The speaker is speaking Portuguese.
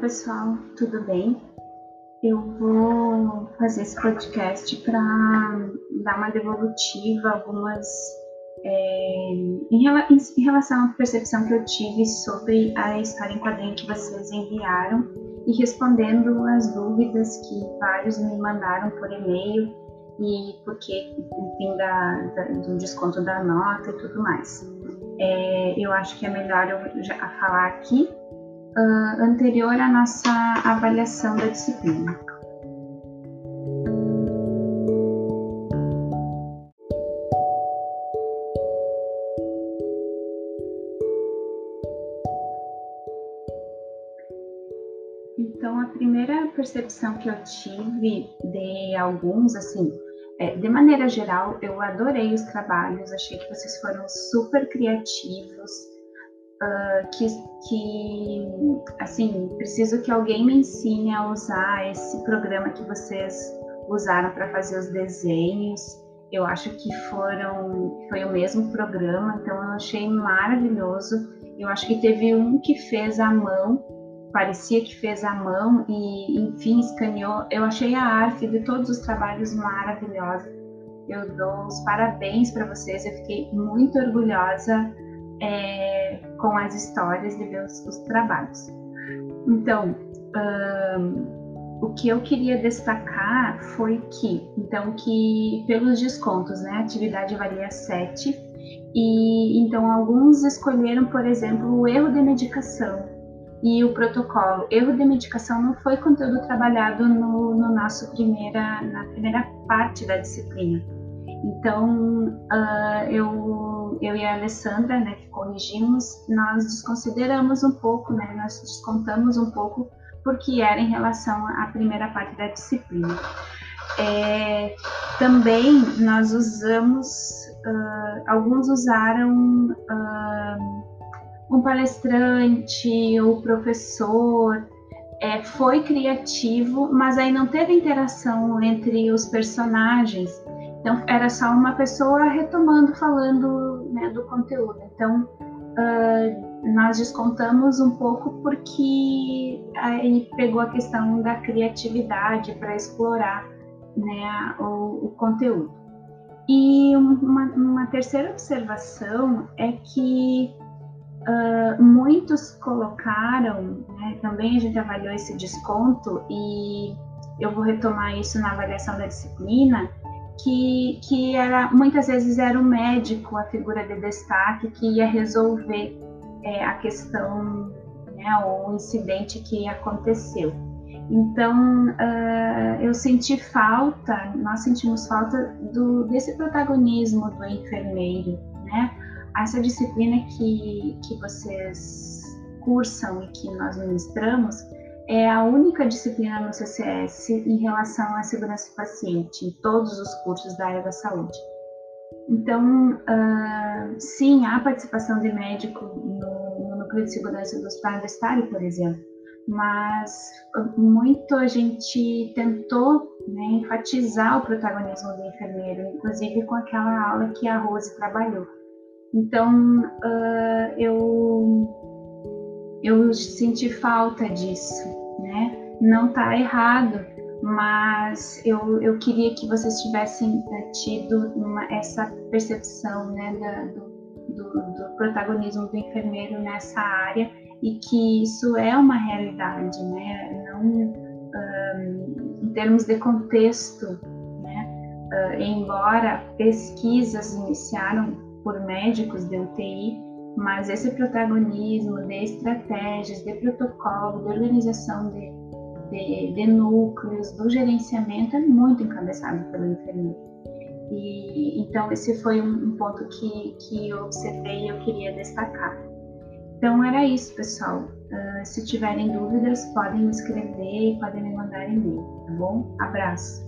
pessoal, tudo bem? Eu vou fazer esse podcast para dar uma devolutiva, algumas é, em, relação à percepção que eu tive sobre a história em quadrinho que vocês enviaram e respondendo as dúvidas que vários me mandaram por e-mail e porque, enfim, da, da, do desconto da nota e tudo mais. É, eu acho que é melhor eu já falar aqui uh, anterior à nossa avaliação da disciplina. Então, a primeira percepção que eu tive de alguns, assim, é, de maneira geral, eu adorei os trabalhos, achei que vocês foram super criativos, uh, que, que, assim, preciso que alguém me ensine a usar esse programa que vocês usaram para fazer os desenhos. Eu acho que foram, foi o mesmo programa, então eu achei maravilhoso. Eu acho que teve um que fez à mão, parecia que fez à mão e, enfim, escaneou. Eu achei a arte de todos os trabalhos maravilhosa. Eu dou os parabéns para vocês, eu fiquei muito orgulhosa é, com as histórias de ver os, os trabalhos. Então, um, o que eu queria destacar foi que, então, que pelos descontos, né, a atividade valia 7, e então alguns escolheram, por exemplo, o erro de medicação e o protocolo. Erro de medicação não foi conteúdo trabalhado no, no nosso primeira, na primeira parte da disciplina. Então, uh, eu, eu e a Alessandra, né, que corrigimos, nós desconsideramos um pouco, né, nós descontamos um pouco porque era em relação à primeira parte da disciplina. É, também nós usamos, uh, alguns usaram uh, um palestrante ou professor, é, foi criativo, mas aí não teve interação entre os personagens. Então, era só uma pessoa retomando, falando né, do conteúdo. Então, uh, nós descontamos um pouco porque aí pegou a questão da criatividade para explorar né, o, o, conteúdo. E uma, uma, terceira observação é que uh, muitos colocaram, né, também a gente avaliou esse desconto e eu vou retomar isso na avaliação da disciplina, que, que era muitas vezes era o médico a figura de destaque que ia resolver é, a questão né, ou o incidente que aconteceu. Então uh, eu senti falta, nós sentimos falta do, desse protagonismo do enfermeiro, né? Essa disciplina que, que vocês cursam e que nós ministramos, é a única disciplina no CCS em relação à segurança do paciente, em todos os cursos da área da saúde. Então, uh, sim, há participação de médico no, no núcleo de segurança do hospital universitário, por exemplo, mas muito a gente tentou né, enfatizar o protagonismo do enfermeiro, inclusive com aquela aula que a Rose trabalhou. Então, uh, eu eu senti falta disso, né? Não está errado, mas eu, eu queria que vocês tivessem eh, tido uma, essa percepção, né, da, do, do, do, protagonismo do enfermeiro nessa área e que isso é uma realidade, né? Não um, em termos de contexto, né? Uh, embora pesquisas iniciaram por médicos de UTI, mas esse protagonismo de estratégias, de protocolo, de organização de, de, de núcleos, do gerenciamento é muito encabeçado pelo enfermeiro. E, então, esse foi um, um, ponto que, que eu observei e eu queria destacar. Então, era isso, pessoal. Uh, se tiverem dúvidas, podem me escrever e podem me mandar e-mail, tá bom? Abraço!